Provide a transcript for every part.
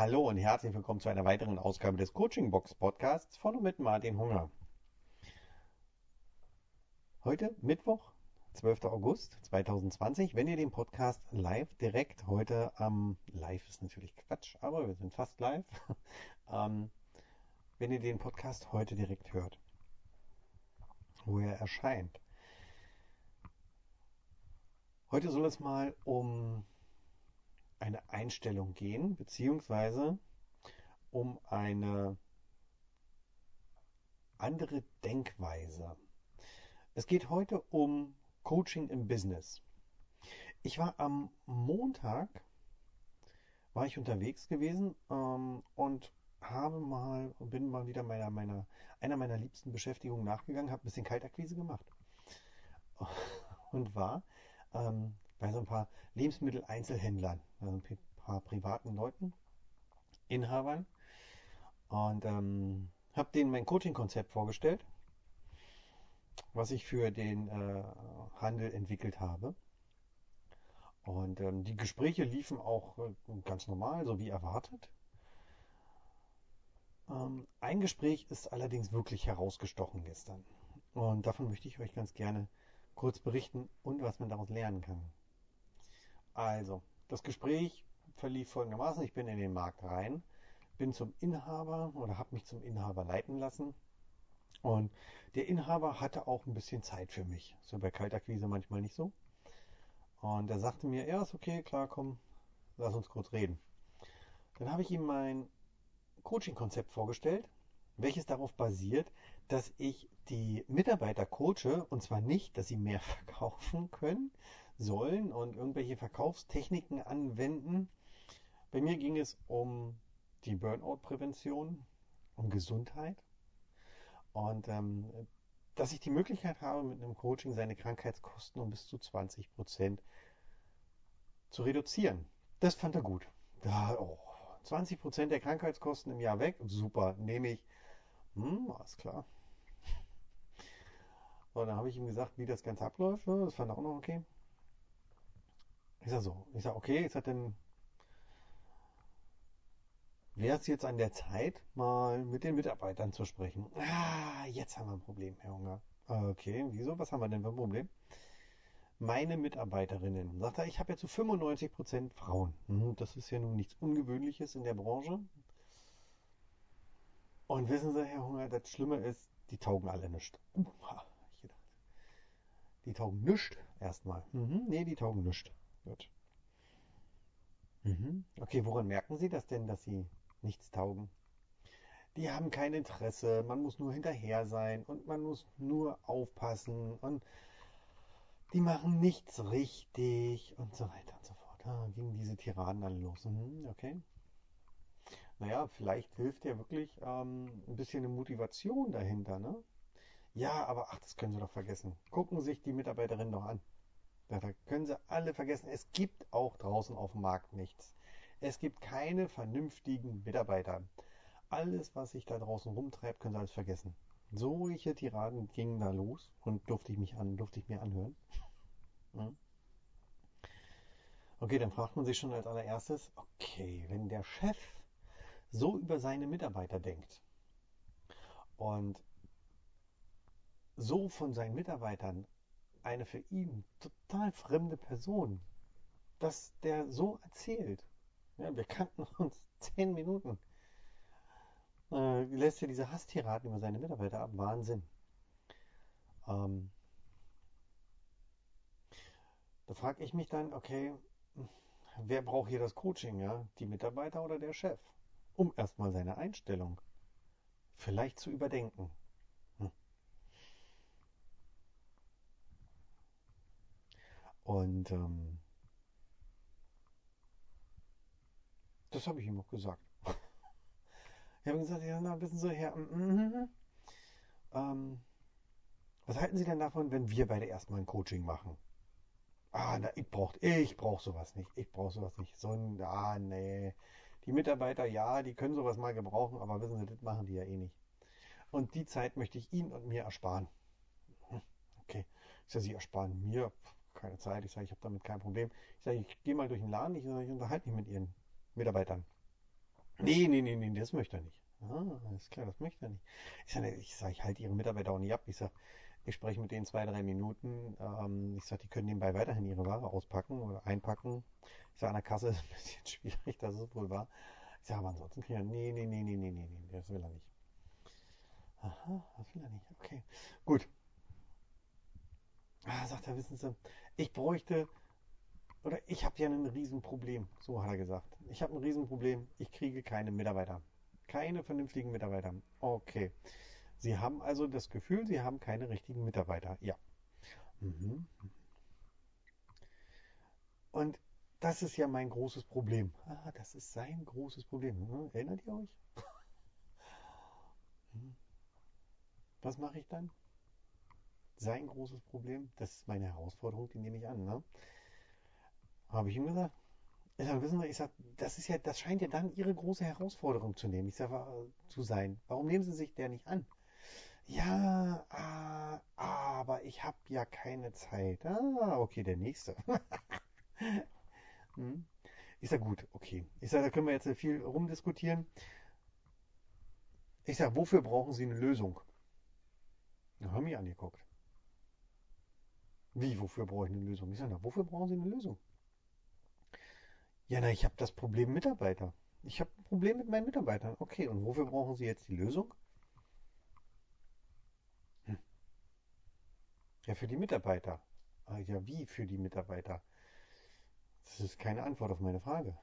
Hallo und herzlich willkommen zu einer weiteren Ausgabe des Coaching Box Podcasts von und mit Martin Hunger. Heute Mittwoch, 12. August 2020. Wenn ihr den Podcast live direkt heute am ähm, Live ist natürlich Quatsch, aber wir sind fast live. ähm, wenn ihr den Podcast heute direkt hört, wo er erscheint. Heute soll es mal um eine Einstellung gehen, beziehungsweise um eine andere Denkweise. Es geht heute um Coaching im Business. Ich war am Montag war ich unterwegs gewesen ähm, und habe mal bin mal wieder meiner meiner einer meiner liebsten Beschäftigungen nachgegangen, habe ein bisschen Kaltakquise gemacht und war ähm, bei so ein paar Lebensmitteleinzelhändlern, also ein paar privaten Leuten, Inhabern. Und ähm, habe denen mein Coaching-Konzept vorgestellt, was ich für den äh, Handel entwickelt habe. Und ähm, die Gespräche liefen auch äh, ganz normal, so wie erwartet. Ähm, ein Gespräch ist allerdings wirklich herausgestochen gestern. Und davon möchte ich euch ganz gerne kurz berichten und was man daraus lernen kann. Also, das Gespräch verlief folgendermaßen. Ich bin in den Markt rein, bin zum Inhaber oder habe mich zum Inhaber leiten lassen. Und der Inhaber hatte auch ein bisschen Zeit für mich. So bei Kaltakquise manchmal nicht so. Und er sagte mir, ja, ist okay, klar, komm, lass uns kurz reden. Dann habe ich ihm mein Coaching-Konzept vorgestellt, welches darauf basiert, dass ich die Mitarbeiter coache und zwar nicht, dass sie mehr verkaufen können, sollen und irgendwelche Verkaufstechniken anwenden. Bei mir ging es um die Burnout-Prävention, um Gesundheit und ähm, dass ich die Möglichkeit habe, mit einem Coaching seine Krankheitskosten um bis zu 20 Prozent zu reduzieren. Das fand er gut. Da, oh, 20 Prozent der Krankheitskosten im Jahr weg, super, nehme ich. Hm, alles klar. So, dann habe ich ihm gesagt, wie das Ganze abläuft. Das fand er auch noch okay. Ich sage so, ich sage, okay, ist das denn, wäre es jetzt an der Zeit, mal mit den Mitarbeitern zu sprechen? Ah, jetzt haben wir ein Problem, Herr Hunger. Okay, wieso? Was haben wir denn für ein Problem? Meine Mitarbeiterinnen, sagt er, ich habe ja zu 95% Frauen. Hm, das ist ja nun nichts Ungewöhnliches in der Branche. Und wissen Sie, Herr Hunger, das Schlimme ist, die taugen alle nicht. Die taugen nichts erstmal. Mhm, nee, die taugen nichts. Gut. Mhm. Okay, woran merken Sie das denn, dass Sie nichts taugen? Die haben kein Interesse, man muss nur hinterher sein und man muss nur aufpassen und die machen nichts richtig und so weiter und so fort. Da gingen diese Tiraden alle los. Mhm, okay. Naja, vielleicht hilft ja wirklich ähm, ein bisschen eine Motivation dahinter, ne? Ja, aber ach, das können Sie doch vergessen. Gucken sich die Mitarbeiterinnen doch an. Da können Sie alle vergessen. Es gibt auch draußen auf dem Markt nichts. Es gibt keine vernünftigen Mitarbeiter. Alles, was sich da draußen rumtreibt, können Sie alles vergessen. Solche Tiraden gingen da los und durfte ich mich an, durfte ich mir anhören. Hm? Okay, dann fragt man sich schon als allererstes, okay, wenn der Chef so über seine Mitarbeiter denkt und so von seinen Mitarbeitern eine für ihn total fremde Person, dass der so erzählt. Ja, wir kannten uns zehn Minuten. Äh, lässt ja diese Hasstiraden über seine Mitarbeiter ab. Wahnsinn. Ähm, da frage ich mich dann, okay, wer braucht hier das Coaching, ja? Die Mitarbeiter oder der Chef? Um erstmal seine Einstellung vielleicht zu überdenken. Und ähm, das habe ich ihm auch gesagt. ich habe gesagt, ja, na, wissen Sie, Herr, mm, mm, mm, ähm, was halten Sie denn davon, wenn wir beide erstmal ein Coaching machen? Ah, na, ich brauche ich brauch sowas nicht. Ich brauche sowas nicht. So ein, ah, nee. Die Mitarbeiter, ja, die können sowas mal gebrauchen, aber wissen Sie, das machen die ja eh nicht. Und die Zeit möchte ich Ihnen und mir ersparen. Hm, okay. Ich sage, Sie ersparen mir keine Zeit. Ich sage, ich habe damit kein Problem. Ich sage, ich gehe mal durch den Laden, ich, sage, ich unterhalte mich mit Ihren Mitarbeitern. Nee, nee, nee, nee, das möchte er nicht. Ah, alles klar, das möchte er nicht. Ich sage, ich, sag, ich halte Ihre Mitarbeiter auch nicht ab. Ich sage, ich spreche mit denen zwei, drei Minuten. Ähm, ich sage, die können nebenbei weiterhin ihre Ware auspacken oder einpacken. Ich sage, an der Kasse ist ein bisschen schwierig, das ist wohl wahr. Ich sage, aber ansonsten kriegen wir, nee, nee, nee, nee, nee, nee, nee, das will er nicht. Aha, das will er nicht. Okay, gut. Ah, sagt er, wissen Sie, ich bräuchte, oder ich habe ja ein Riesenproblem, so hat er gesagt. Ich habe ein Riesenproblem, ich kriege keine Mitarbeiter. Keine vernünftigen Mitarbeiter. Okay. Sie haben also das Gefühl, Sie haben keine richtigen Mitarbeiter. Ja. Mhm. Und das ist ja mein großes Problem. Ah, das ist sein großes Problem. Hm, erinnert ihr euch? Hm. Was mache ich dann? Sein großes Problem, das ist meine Herausforderung, die nehme ich an. Ne? Habe ich ihm gesagt. Ich sage, wissen Sie, ich sage, das ist ja, das scheint ja dann Ihre große Herausforderung zu nehmen. Ich sage, zu sein. Warum nehmen Sie sich der nicht an? Ja, ah, aber ich habe ja keine Zeit. Ah, okay, der nächste. hm. Ich sage, gut, okay. Ich sage, da können wir jetzt viel rumdiskutieren. Ich sage, wofür brauchen Sie eine Lösung? Da haben mich angeguckt. Wie, wofür brauche ich eine Lösung? Ich sage, na, wofür brauchen Sie eine Lösung? Ja, na, ich habe das Problem Mitarbeiter. Ich habe ein Problem mit meinen Mitarbeitern. Okay, und wofür brauchen Sie jetzt die Lösung? Ja, für die Mitarbeiter. Ah, ja, wie für die Mitarbeiter? Das ist keine Antwort auf meine Frage.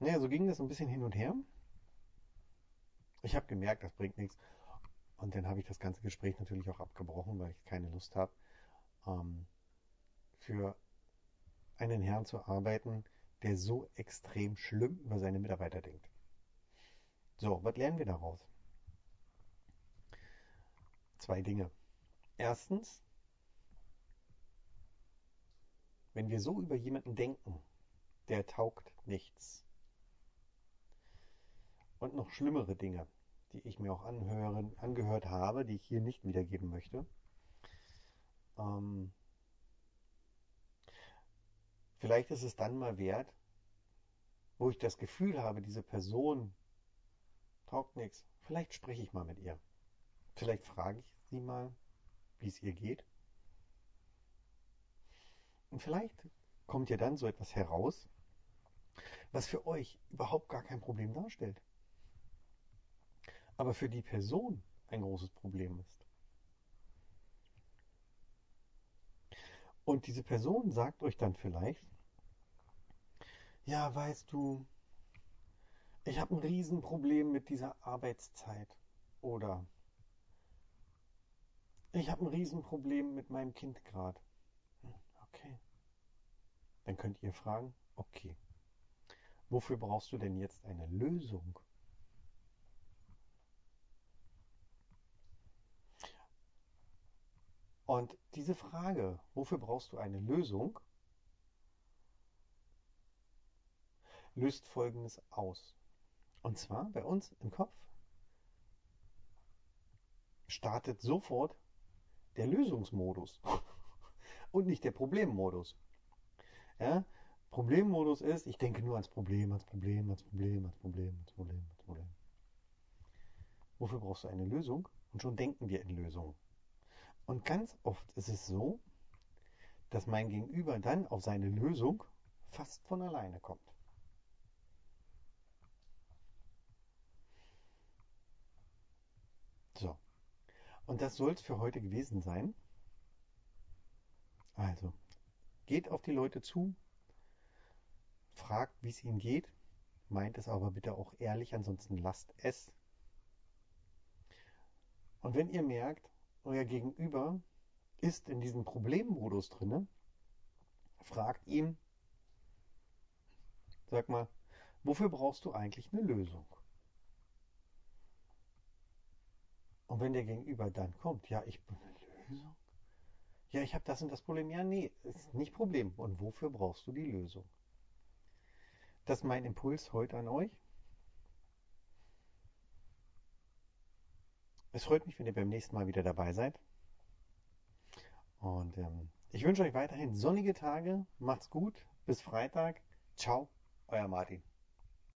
Naja, so ging das ein bisschen hin und her. Ich habe gemerkt, das bringt nichts. Und dann habe ich das ganze Gespräch natürlich auch abgebrochen, weil ich keine Lust habe, ähm, für einen Herrn zu arbeiten, der so extrem schlimm über seine Mitarbeiter denkt. So, was lernen wir daraus? Zwei Dinge. Erstens, wenn wir so über jemanden denken, der taugt nichts. Und noch schlimmere Dinge, die ich mir auch anhören, angehört habe, die ich hier nicht wiedergeben möchte. Ähm, vielleicht ist es dann mal wert, wo ich das Gefühl habe, diese Person taugt nichts. Vielleicht spreche ich mal mit ihr. Vielleicht frage ich sie mal, wie es ihr geht. Und vielleicht kommt ja dann so etwas heraus, was für euch überhaupt gar kein Problem darstellt. Aber für die Person ein großes Problem ist. Und diese Person sagt euch dann vielleicht, ja, weißt du, ich habe ein Riesenproblem mit dieser Arbeitszeit. Oder ich habe ein Riesenproblem mit meinem Kind gerade. Hm, okay. Dann könnt ihr fragen, okay, wofür brauchst du denn jetzt eine Lösung? Und diese Frage, wofür brauchst du eine Lösung, löst Folgendes aus. Und zwar bei uns im Kopf startet sofort der Lösungsmodus und nicht der Problemmodus. Ja? Problemmodus ist, ich denke nur ans Problem, ans Problem, ans Problem, ans Problem, ans Problem, ans Problem. Wofür brauchst du eine Lösung? Und schon denken wir in Lösungen. Und ganz oft ist es so, dass mein Gegenüber dann auf seine Lösung fast von alleine kommt. So. Und das soll es für heute gewesen sein. Also, geht auf die Leute zu, fragt, wie es ihnen geht, meint es aber bitte auch ehrlich, ansonsten lasst es. Und wenn ihr merkt, euer Gegenüber ist in diesem Problemmodus drinne, fragt ihn, sag mal, wofür brauchst du eigentlich eine Lösung? Und wenn der Gegenüber dann kommt, ja, ich bin eine Lösung. Ja, ich habe das und das Problem. Ja, nee, ist nicht Problem. Und wofür brauchst du die Lösung? Das ist mein Impuls heute an euch. Es freut mich, wenn ihr beim nächsten Mal wieder dabei seid. Und ähm, ich wünsche euch weiterhin sonnige Tage. Macht's gut. Bis Freitag. Ciao, euer Martin.